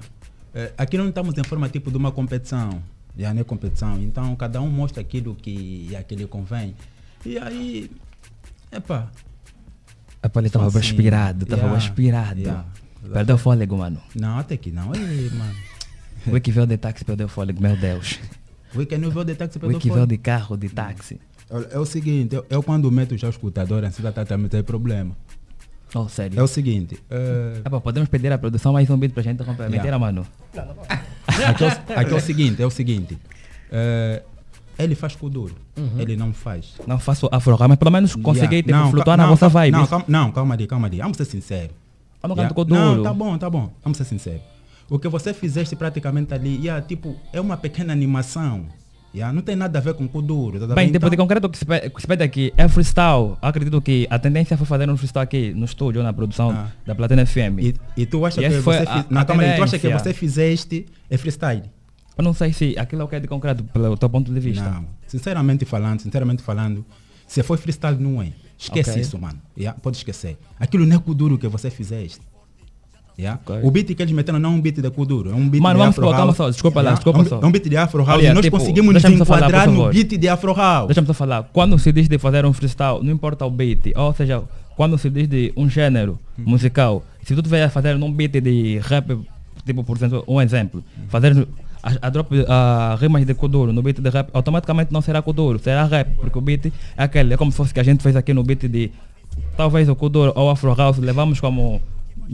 eh, aqui não estamos em forma tipo de uma competição. Já não é competição. Então cada um mostra aquilo que, yeah, que lhe convém. E aí, epá. Epá, ele tava Assim, aspirado, tava yeah, aspirado. yeah. Perdeu fôlego, mano. Não, até que não. Ei, mano. O que veio de táxi perdeu fôlego, meu Deus. O que não veio de táxi O perdeu que veio fôlego. de carro, de táxi. É o seguinte, eu, eu quando meto já o escutador, assim, tá, tá, tem problema. Oh, sério. É o seguinte, eh, Epá, podemos pedir à produção mais um beat pra gente comprar. Yeah. Mentira, mano. aqui, é o, aqui é o seguinte, é o seguinte. eh, ele faz com duro, Uhum. ele não faz. Não faço afro, mas pelo menos consegui Yeah. Não, flutuar na não, vossa calma- vibe. Não, calma, não, calma ali, calma ali. Vamos ser sinceros. Não Yeah. Não, tá bom, tá bom. Vamos ser sinceros. O que você fizeste praticamente ali, yeah, tipo, é uma pequena animação. Yeah, não tem nada a ver com o duro. Tá Bem, bem? tipo, de concreto, o que se pe- o que se pede aqui é freestyle. Acredito que a tendência foi fazer um freestyle aqui no estúdio, na produção Ah. da Platina FM. E, e tu acha E que você a- fiz... a aí, tu acha que você fizeste é freestyle? Eu não sei se aquilo é o que é de concreto, pelo teu ponto de vista. Não. Sinceramente falando, sinceramente falando, se foi freestyle não é. Esquece Ok. isso, mano. Yeah, pode esquecer. Aquilo não é Kuduro que você fizeste. Yeah? O beat que eles meteram não é um beat de Kuduro, é um beat Mano, de vamos Afro supor, calma House. só, desculpa lá, Yeah? desculpa é um, só. É um beat de Afro House Olha, e nós tipo, conseguimos nos só falar, enquadrar no beat de Afro House. Deixa-me só falar. Quando se diz de fazer um freestyle, não importa o beat. Ou seja, quando se diz de um gênero Hum. musical, se tu estiver a fazer num beat de rap, tipo, por exemplo, um exemplo, fazer a, a drop a rimas de Kuduro no beat de rap, automaticamente não será Kuduro, será rap, porque o beat é aquele, é como se fosse que a gente fez aqui no beat de talvez o Kuduro ou Afro House, levamos como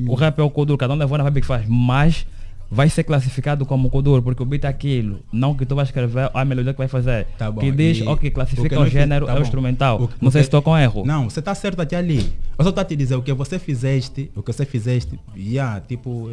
o rap é o Kuduro, cada um levou na vibe que faz, mas vai ser classificado como Kuduro, porque o beat é aquilo, não que tu vais escrever a melodia que vai fazer, Tá bom. que diz, E ok, o classifica o fiz- gênero, tá é o instrumental. O que- não o sei que- se estou com erro. Não, você está certo até ali. Eu só estou a te dizer o que você fizeste, o que você fizeste, yeah, tipo,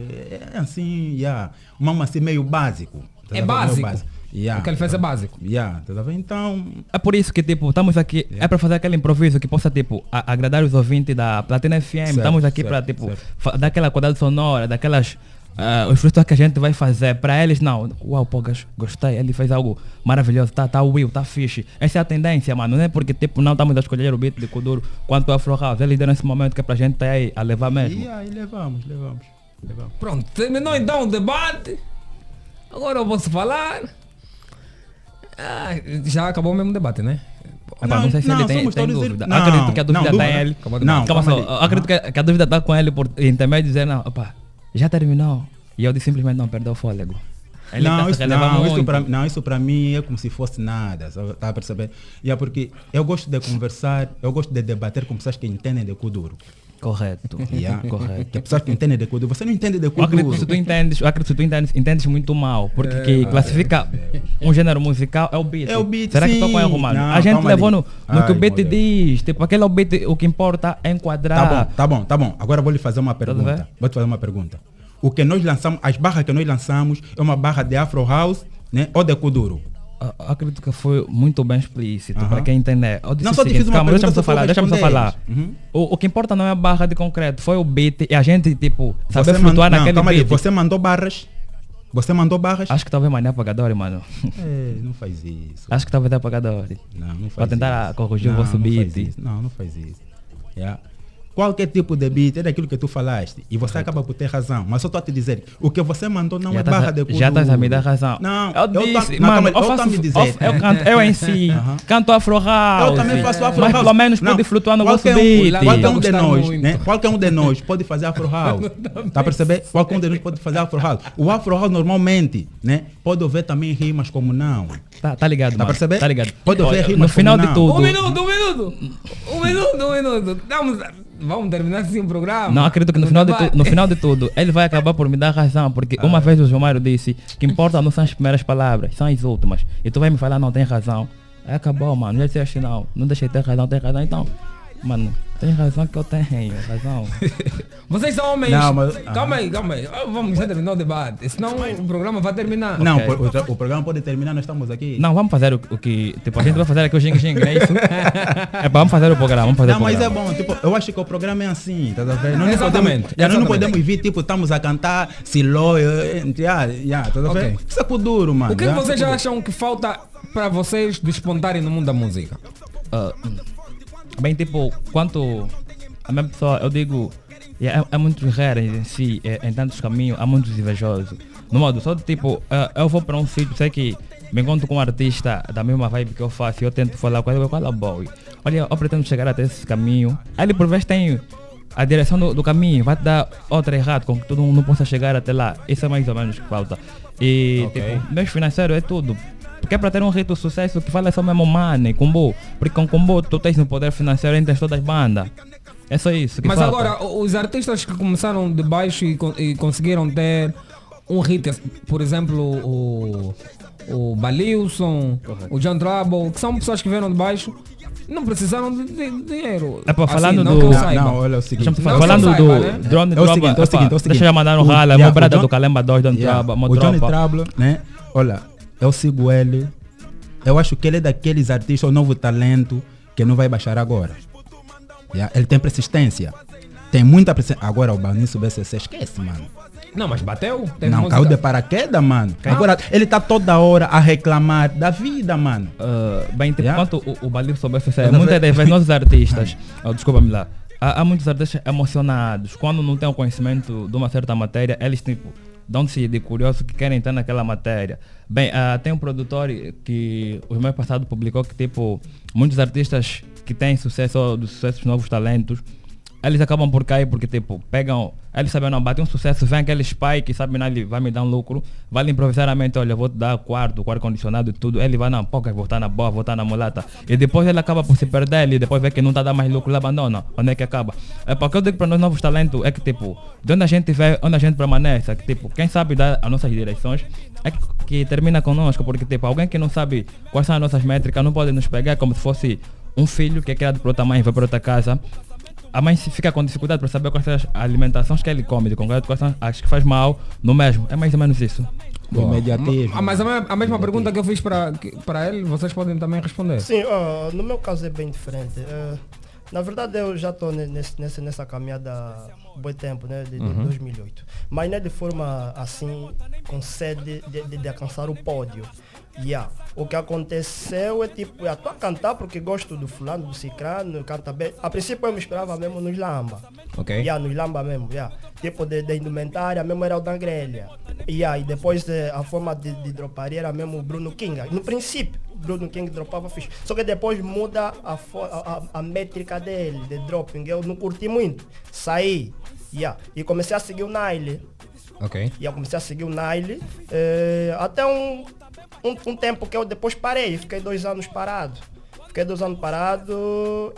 é assim, yeah, um assim meio básico. Tá É? Meio básico? Yeah, O que ele fez é básico. Yeah, a? Então, É por isso que, tipo, estamos aqui, é para fazer aquele improviso que possa, tipo, a- agradar os ouvintes da Platina FM. Certo, estamos aqui para, tipo, dar aquela qualidade sonora, daquelas... ah, os frutos que a gente vai fazer para eles, não. Uau, pô, gas- gostei, ele fez algo maravilhoso, tá, tá Will, tá fixe. Essa é a tendência, mano. Não é porque, tipo, não estamos a escolher o beat de Kuduro quanto o Afro House. Eles deram esse momento que é pra gente tá aí a levar mesmo. e aí levamos, levamos, levamos. Pronto, terminou então o debate. Agora eu posso falar. Ah, já acabou o mesmo debate, né? Epá, não, sei se ele tem, tem dúvida. ir- acredito que a não, dúvida não, está ele. Acabou não, calma só. Acredito que, que a dúvida está com ele por intermédio dizer, não, opa, já terminou. E eu disse simplesmente não, perdeu o fôlego. Ele não, tenta isso, não, isso pra, não, isso para mim é como se fosse nada, sabe? tá a perceber? E é porque eu gosto de conversar, eu gosto de debater com pessoas que entendem de Kuduro. Correto. Yeah. Correto. Que pessoas que entendem de Kuduro. Você não entende de Eu acredito que tu entendes, eu acredito que tu entendes, entendes muito mal, porque É, que classifica um gênero musical é o beat. É o beat, Será que sim. estou com erro, mano? Não, a gente levou no, no que o Ai, beat modelo. diz, tipo, aquele é o beat, o que importa é enquadrar. Tá bom, tá bom, tá bom. Agora vou lhe fazer uma ver? pergunta. Vou te fazer uma pergunta. O que nós lançamos, as barras que nós lançamos é uma barra de Afro House, né? Ou de Kuduro? Eu acredito que foi muito bem explícito Aham. para quem entender. Eu disse Não, só te seguinte, fiz uma calma, deixa-me só falar, deixa-me só falar. Uhum. O, o que importa não é a barra de concreto, foi o beat e a gente, tipo, saber Você flutuar mandou- não, naquele aí, beat. você mandou barras? Você mandou barras? Acho que talvez mané apagador, mano. É, não faz isso. Acho que talvez é apagador. Não, não faz Para tentar isso. corrigir Não, o vosso não beat. isso. Não, não faz isso. Yeah. Qualquer tipo de beat é daquilo que tu falaste. E você acaba por ter razão. Mas só estou a te dizer, o que você mandou não Já é tás a- barra de Já estás a me dar razão. Não, eu eu disse, tô- não, mano, calma, eu eu tô a faço, me dizer. eu, eu canto, eu em si, canto Afro House. Eu também faço Afro Mas House. pelo menos Não, pode flutuar no vosso qualquer beat. Um, qualquer um de nós, né? Qualquer um de nós pode fazer Afro House. Tá a perceber? Qualquer um de nós pode fazer Afro House. O Afro House normalmente, né? Pode haver também rimas como não. Tá, tá ligado, Tá mano. perceber? Tá ligado. Pode haver rimas No final como de não. tudo. Um minuto, um minuto! Um minuto, um minuto! Vamos, vamos terminar assim o programa. Não, acredito que no final, de tu- no final de tudo, ele vai acabar por me dar razão, porque Ah. uma vez o João Mário disse que importa não são as primeiras palavras, são as últimas. E tu vai me falar, não, tem razão. Aí acabou, mano. Já disse assim, não, não deixei ter razão, tem razão. Então, mano, tem razão que eu tenho, razão. Vocês são homens. Não, mas- Calma aí, calma aí. Ah, Vamos já terminar o debate. Senão o programa vai terminar. Não, Ok. por- o, o programa pode terminar, nós estamos aqui. Não, vamos fazer o, o que. Tipo, a gente vai fazer aqui o xing xing, não é isso? É, vamos fazer o programa, vamos fazer Não, o mas é programa. bom, tipo, eu acho que o programa é assim, tá a ver? Nós não Exatamente, podemos, nós não exatamente. podemos vir, tipo, estamos a cantar Silo, yeah, yeah, tá a ver? Ok. Isso é por duro, mano. O que, que yeah, vocês acham que falta para vocês despontarem no mundo da música? Ah, bem, tipo, quanto a minha pessoa, eu digo, é, é muito raro em si, é, em tantos caminhos, há muitos invejosos. No modo, só de tipo, eu vou para um sítio, sei que me encontro com um artista da mesma vibe que eu faço e eu tento falar com ele, qual é o boy? Olha, eu pretendo chegar até esse caminho. Aí ele por vezes tem a direção do, do caminho, vai te dar outra errada, com que todo mundo não possa chegar até lá. Isso é mais ou menos que falta. E, Ok. tipo, meus financeiros é tudo. Porque é para ter um rito de sucesso que fala só mesmo money, combo. Porque com combo tu tens no poder financeiro entre todas as bandas. É só isso. Que Mas falta. agora, os artistas que começaram de baixo e, e conseguiram ter um hit, por exemplo, o, o Balilson, o John Trouble, que são pessoas que vieram de baixo, não precisaram de, de- dinheiro. É para Assim, falando não do. saiba. Não, olha é o seguinte. Não falar, falando saiba, do né? drone É o Trouble, seguinte, é o seguinte, é o seguinte. Deixa eu mandar um O- rala, yeah, meu o brada John- do Calemba 2, Drone Yeah, Trouble, uma o Johnny. Trouble, né? Olha, eu sigo ele. Eu acho que ele é daqueles artistas, o novo talento, que não vai baixar agora. Yeah, Ele tem persistência. Tem muita persistência. Agora o Banício BCC, esquece, mano. Não, mas bateu? Teve não, música? caiu de paraquedas, mano. Agora, ele tá toda hora a reclamar da vida, mano. Ah, bem, tipo, Yeah. quanto o, o soube sucesso, Cada muitas das vezes nossos artistas, oh, desculpa-me lá, há, há muitos artistas emocionados, quando não têm o conhecimento de uma certa matéria, eles tipo, dão-se de curioso que querem entrar naquela matéria. Bem, ah, tem um produtor que o mês passado publicou que tipo, muitos artistas que têm sucesso, ou dos sucessos novos talentos, eles acabam por cair porque tipo, pegam, eles sabem não, bater um sucesso, vem aquele spy que sabe não, ele vai me dar um lucro, vai lhe improvisariamente, olha, vou te dar quarto, quarto condicionado e tudo, ele vai não, quer voltar na boa, voltar na mulata. E depois ele acaba por se perder e depois vê que não está dando mais lucro, ele abandona. Onde é que acaba? É porque eu digo para nós novos talentos é que tipo, de onde a gente vê, onde a gente permanece, é que tipo, quem sabe dar as nossas direções é que, que termina conosco, porque tipo, alguém que não sabe quais são as nossas métricas não pode nos pegar como se fosse um filho que é criado por outra mãe vai para outra casa A mãe se fica com dificuldade para saber quais são as alimentações que ele come, de concreto, quais são as que faz mal no mesmo. É mais ou menos isso. O imediatismo. Ah, mas a, me- a mesma pergunta que eu fiz para ele, vocês podem também responder. Sim, ó, no meu caso é bem diferente. Eh, na verdade, eu já estou nesse, nessa, nessa caminhada há bom tempo, né, de, de Uhum. 2008. Mas não é de forma assim, com sede de, de, de alcançar o pódio. Yeah. O que aconteceu é tipo, eu estou a cantar porque gosto do fulano, do cicrano, canta bem. A princípio eu me esperava mesmo nos lamba. Ok. Yeah, nos lamba mesmo, yeah. Tipo de, de indumentária mesmo era o da grelha. Yeah, e depois eh, a forma de, de droparia era mesmo o Bruno King. No princípio, Bruno King dropava fixe. Só que depois muda a, a, a- métrica dele, de dropping. Eu não curti muito. Saí. Yeah. E comecei a seguir o Nile. Ok. E eu comecei a seguir o Nile. eh, até um, um, um tempo que eu depois parei. Fiquei dois anos parado. Fiquei dois anos parado.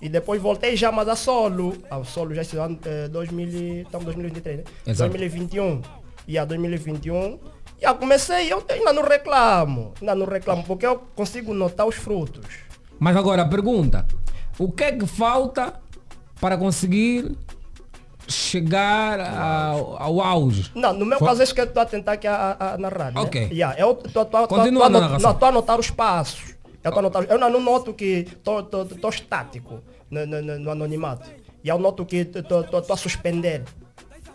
E depois voltei já, mas a solo. A solo já esse ano, eh, 2000, e- estamos em 2023, né? Exato. 2021. E a 2021. E eu comecei, eu ainda não reclamo. Ainda não reclamo, porque eu consigo notar os frutos. Mas agora a pergunta: o que é que falta para conseguir chegar ao, ao auge? Não, no meu Fo- caso é isso que eu estou a tentar aqui a, a, a narrar. né? Ok. Yeah, eu estou a, na not- narração. não, tô a anotar os passos. Eu, tô a anotar- eu não, não noto que estou estático no, no, no- no anonimato. E eu noto que estou a suspender.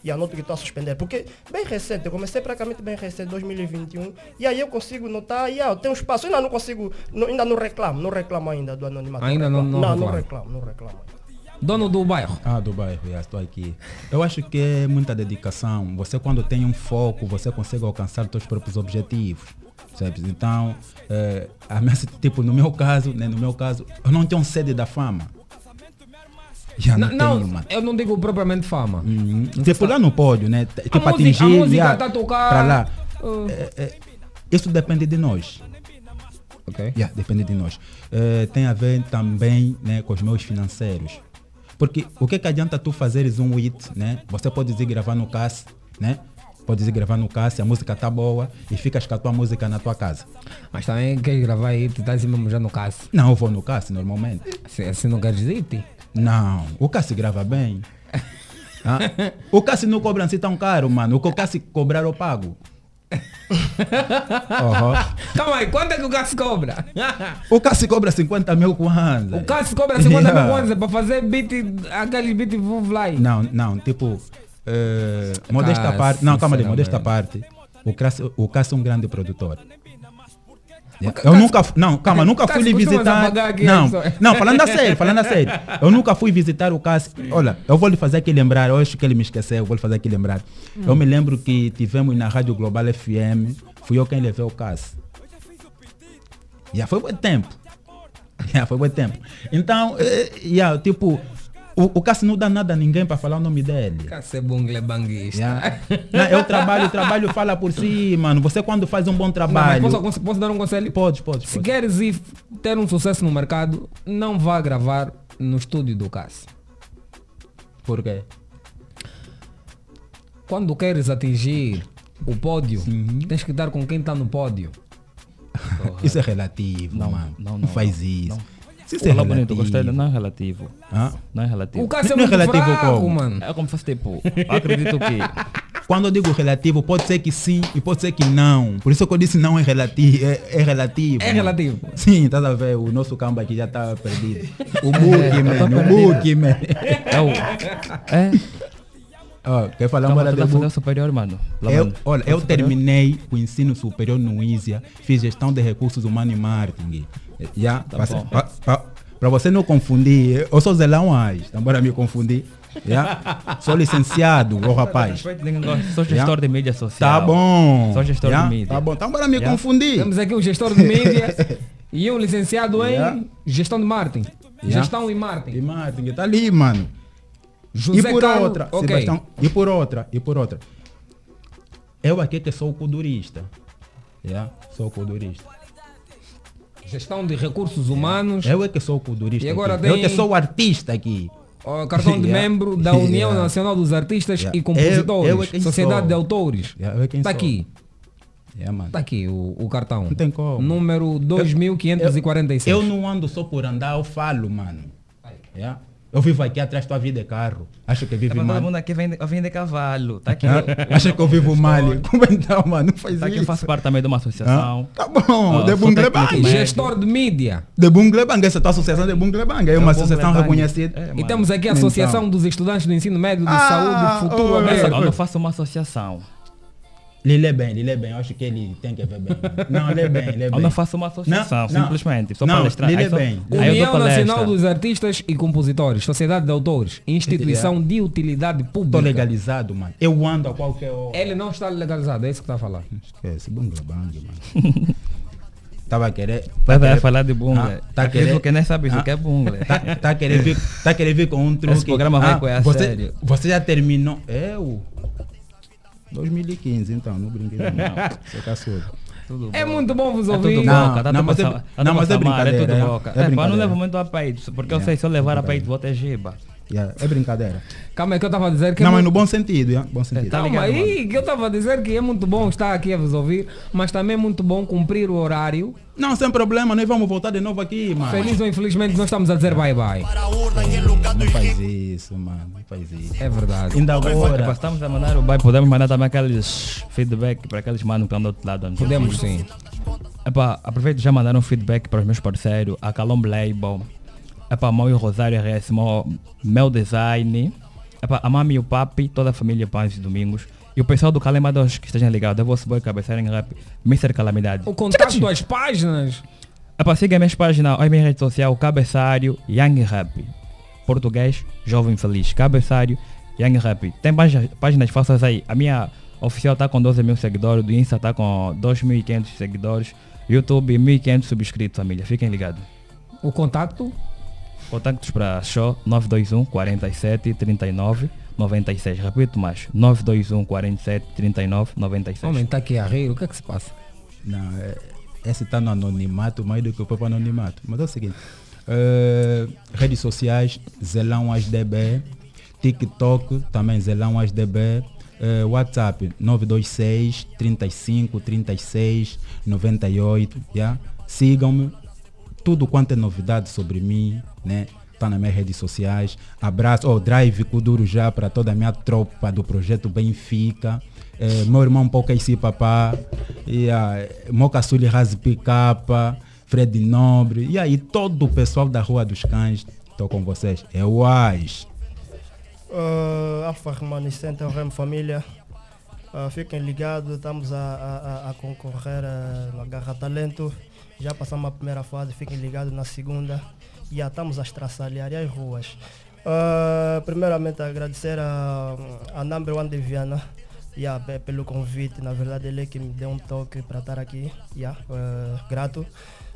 E eu noto que estou a suspender. Porque bem recente, eu comecei praticamente bem recente, 2021. E aí eu consigo notar, e eu tenho espaço. Eu ainda não consigo, não- ainda não reclamo, não reclamo ainda do anonimato. Ainda não- reclamo. não Não, não reclama. reclamo, não reclamo. Dono do bairro. Ah, do bairro, já estou aqui. Eu acho que é muita dedicação. Você quando tem um foco, você consegue alcançar os seus próprios objetivos. Sabe? Então, eh, a minha, tipo, no meu caso, né, no meu caso, eu não tenho sede da fama. Já não, não, tenho, mano. eu não digo propriamente fama. Uhum. Tipo, lá no pódio, né? Tipo, música- a atingir música já, tá tocar, pra lá. uh. É, é, isso depende de nós. Ok. Yeah, depende de nós. Eh, tem a ver também né, com os meus financeiros. Porque o que, que adianta tu fazeres um hit, né? Você pode ir gravar no CAS, né? Pode ir gravar no CAS, a música tá boa e ficas com a tua música na tua casa. Mas também queres gravar aí, tu estás mesmo já no caso. Não, eu vou no CAS normalmente. Se, assim não queres ir? Não, o CAS grava bem. Ah, O CAS não cobra assim tão caro, mano. O que o CAS cobrar eu pago. Uhum. Calma aí, quanto é que o Cássio cobra? O CAS cobra 50 mil kwanza. O Cássio cobra 50 Yeah. mil kwanza para fazer beat, aquele beat fly. Não, não, tipo, eh, modesta Cássio, parte. Não, calma ali, modesta parte. O Cássio, o Cássio é um grande produtor. Yeah. Eu nunca, não, calma, nunca fui lhe visitar. Não, não, falando a sério, falando a sério. Eu nunca fui visitar o Cássio. Olha, eu vou lhe fazer aqui lembrar, eu acho que ele me esqueceu, eu vou lhe fazer aqui lembrar. Hum. Eu me lembro que tivemos na Rádio Global FM, fui eu quem levei o Cássio. Já foi muito tempo. Já foi muito tempo. Então, eh, yeah, tipo, o, o Cássio não dá nada a ninguém para falar o nome dele. Cássio é bungle banguista. Yeah. Não, eu trabalho, o trabalho fala por si, mano. Você quando faz um bom Não, trabalho. posso, posso dar um conselho? Pode, pode. Se queres ir ter um sucesso no mercado, não vá gravar no estúdio do Cássio. Por quê? Quando queres atingir o pódio, tens que estar com quem está no pódio. Isso é relativo, Não, mano. não, Não, não, faz não, isso. Isso é bonito, gostei. relativo. Não é relativo. Hã? Não é relativo. O Cássio é Não é muito relativo fraco, como? mano. É como se fosse tipo, acredito que Quando eu digo relativo, pode ser que sim e pode ser que não. Por isso que eu disse não é relativo. É, é relativo. É mano. relativo. Sim, estás a ver? O nosso campo aqui já está perdido. O É, book, eu tô man. O perdido. book, man. é o. É. Ó, quer falar uma de tá superior, mano. Lá, Eu, mano. olha, Tá eu superior? terminei o ensino superior no ISIA, fiz gestão de recursos humanos e marketing. Já, Tá para você não confundir, eu sou Zelão Ais, então bora me confundir. Já? Sou licenciado, ô rapaz. Sou gestor Já? de mídia social. Tá bom. Sou gestor Já? de mídia. Tá bom, então bora me Já? confundir. Temos aqui um gestor de mídia e um licenciado em Yeah. gestão de marketing. Yeah. Gestão e marketing. E marketing, tá ali, mano. José e por Carlos- outra, ok. Sebastião, e por outra, e por outra. Eu aqui que sou o codurista. Já? Sou o codurista. Gestão de recursos humanos. Eu é que sou o codurista. E agora aqui. Eu tem- que sou o artista aqui. Ó, cartão de Yeah. membro da União Yeah. Nacional dos Artistas Yeah. e Compositores. Eu- eu é Sociedade sou. de Autores. Eu é Tá aqui. É, mano. Tá aqui o, o cartão. Não tem como. Número 2546. Eu, eu não ando só por andar, eu falo, mano. Yeah? Eu vivo aqui atrás, tua vida é carro. Acha que eu vivo É, mal? todo mundo aqui vem, vem de cavalo. Tá aqui, o- Acha que eu vivo mal? Como então, mano? Não faz Tá aqui, eu isso. faço parte também de uma associação. Tá bom, Ah, de sou Bungle técnico Bang. médio. Gestor de mídia. De Bungle Bang, essa tua associação de Bungle Bang. É É uma associação reconhecida. É, E temos aqui a Então. Associação dos Estudantes do Ensino Médio de Ah, Saúde Futuro oi, Eu faço uma associação. Ele lê bem, ele lê bem. Eu acho que ele tem que ver bem. Não, lê bem, lê bem. Eu não faço uma associação, Não, simplesmente. Só Não, palestrar. lê só- bem. aí eu dou União. Nacional dos Artistas e Compositores, Sociedade de Autores, Instituição de Utilidade Estou Pública. legalizado, mano. Eu ando a qualquer hora. Ele não está legalizado, é isso que está a falar. Esquece, Bungle Bang, mano. Tava a querer. Vai tá vai querer- falar de bungle. Ah, tá querer- que nem sabem o Ah, que é bungle. Tá, tá querer vir, tá querer vir com um truque. programa vai com a você, sério. Você já terminou. Eu? 2015, então, não brinquei não. Você tá. Tudo É bom. muito bom vos É ouvir. tudo Não, boca, tá não, tudo mas é- não, tudo mas é brincadeira, tudo é- boca. é É, pá, não levo muito a peito, porque eu Yeah, sei se eu levar a peito vou ter giba. Yeah, é brincadeira. Calma aí que eu estava a dizer que não, é mas muito... no bom sentido, yeah, bom sentido. tá Calma ligado, aí, que eu estava a dizer que é muito bom estar aqui a vos ouvir, mas também é muito bom cumprir o horário. Não, sem problema, nós vamos voltar de novo aqui, mano. Feliz ou infelizmente nós estamos a dizer bye bye. Não faz isso, mano. Não faz isso. É verdade. Ainda agora. estamos a mandar o bye, podemos mandar também aqueles feedback para aqueles manos que estão do outro lado. sei Podemos sim. Epá, aproveito já mandar um feedback para os meus parceiros, a Calombo Label, epá, Mau e Rosário RS, Mau- meu design, epá, a Mami e o Papi, toda a família Pães e Domingos, e o pessoal do Calemados que estejam ligados, é o vosso boy cabeceira em rap, Mr. Calamidade. O contato, as páginas. Epá, siga minhas páginas, olha minha rede social, Cabeçário Young Rap. Português, Jovem Feliz. Cabeçário Young Rap. Tem páginas, páginas falsas aí. A minha oficial está com 12 mil seguidores, do Insta está com 2.500 seguidores, YouTube 1.500 subscritos, família. Fiquem ligados. O contacto? Contactos para show 921 47 39 96. Repito mais, 921 47 39 96. Homem, está aqui a rir, o que é que se passa? Não, é, esse tá no anonimato, mais do que o próprio anonimato. Mas é o seguinte: eh, redes sociais, Zelão AsDB, TikTok, também Zelão AsDB, eh, WhatsApp 926 35 36 98. Yeah? Sigam-me, tudo quanto é novidade sobre mim, né? Tá nas minhas redes sociais. Abraço, oh, drive Kuduro já para toda a minha tropa do projeto Benfica. Eh, meu irmão Poucaisi Papá, e a Mocassuli Razi Capa, Fred Nobre, e aí todo o pessoal da Rua dos Cães, estou com vocês. É o AIS. Uh, Alfa Remanescente, Rem Família. Uh, fiquem ligados, estamos a, a- a concorrer uh, na Garra Talento. Já passamos a primeira fase, fiquem ligados na segunda. E já estamos a estraçalhar as ruas. Uh, primeiramente agradecer a, a Number One de Viana yeah, pe- pelo convite. Na verdade ele é que me deu um toque para estar aqui. Yeah, uh, grato.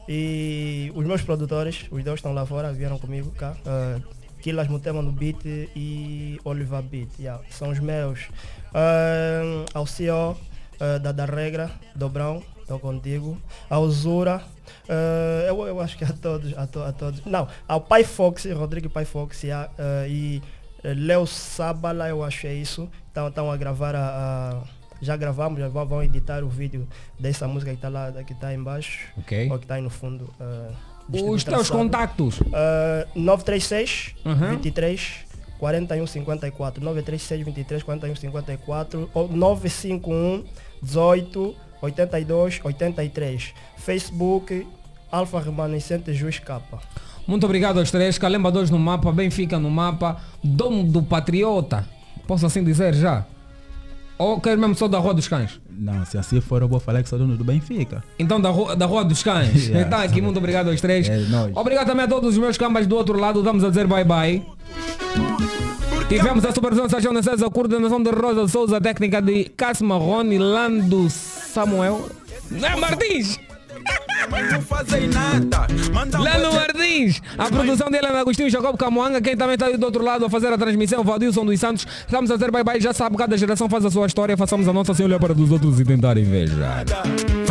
E os meus produtores, os dois estão lá fora, vieram comigo cá. Uh, Kilas Mutema no beat e Oliver Beat. Yeah, são os meus. Uh, ao CEO uh, da, da Regra, Dobrão, estou contigo. Ao Zura, uh, eu, eu acho que a todos, a, to, a todos. Não, ao Pai Fox, Rodrigo Pai Fox yeah, uh, e uh, Leo Sabala, eu acho que é isso. Estão a gravar a, a- já gravamos, já vão vão editar o vídeo dessa música que está lá, que está embaixo, Ok. ou que está aí no fundo. uh, Os teus contactos. Uh, 936 Uhum. 23 41 54 936 23 41 54 ou 951 18 82 83 Facebook Alfa Remanescente Juiz Capa Muito obrigado aos três. Calemba 2 no mapa, Benfica no mapa, Domo do Patriota. Posso assim dizer já? Ou quero mesmo só da Rua dos Cães? Não, se assim for, eu vou falar que sou dono do Benfica. Então da Rua, da rua dos Cães. Yeah. Então aqui, muito obrigado aos três. É. Obrigado também a todos os meus cambas do outro lado. Vamos a dizer bye bye. Tivemos a supervisão Sérgio César, a coordenação de Rosa Souza, técnica de Cássio Marrone, Lando Samuel. Não é Martins? Não fazem nada. Manda Lando Martins, a produção dele é Agostinho Jacob Camoanga, quem também está do outro lado a fazer a transmissão, Valdilson dos Santos. Estamos a dizer bye bye, já sabe, cada geração faz a sua história, façamos a nossa sem olhar para os outros e tentar invejar.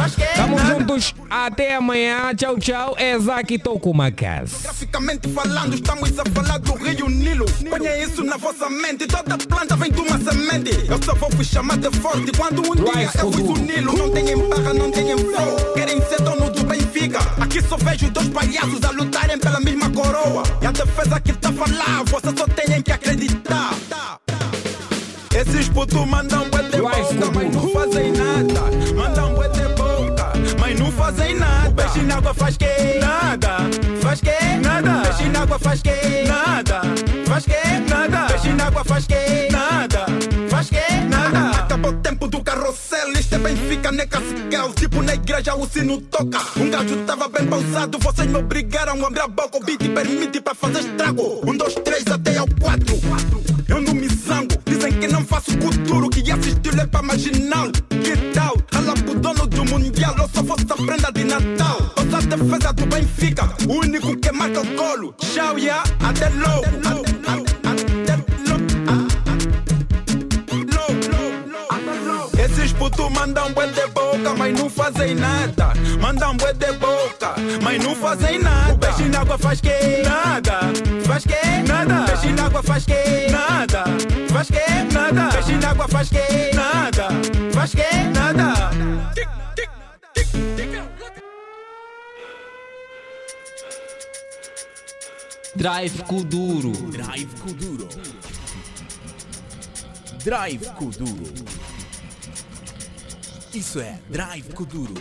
Estamos juntos, até amanhã, tchau tchau, é Zaki Tokumakas. Graficamente falando, estamos a falar do Rio Nilo. Ponha isso na vossa mente. Toda planta vem de uma semente. Eu só vou vos chamar de forte quando um dia eu vos unilo. Não tem vejo dois palhaços a lutarem pela mesma coroa. E a defesa que tá falar, vocês só têm que acreditar. Esses putos mandam bué de boca, mas não fazem nada. Mandam bué de boca, mas não fazem nada. O peixe na água faz que? Nada. Faz que? Nada. Peixe na água faz que? Caciquel. Tipo na igreja o sino toca. Um gajo tava bem pausado, vocês me obrigaram a abrir a boca. O beat permite para fazer estrago. Um, dois, três, até ao quatro. Eu não me zango, dizem que não faço futuro, que assistir é pra marginal. Que tal? Rala pro dono do mundial, eu só fosse a prenda de Natal. Ouça a defesa do Benfica, o único que marca o golo. Tchau, yeah, até logo. Até logo. Esses putos mandam bué de boca, mas não fazem nada. Mandam bué de boca, mas não fazem nada. O peixe na água faz que? Nada. Faz que? Nada. Peixe na água faz que? Nada. Faz que? Nada. Peixe na água faz que? Nada. Faz que? Nada. Drive Kuduro. Drive Kuduro. Drive Kuduro. Isso é Drive Kuduro.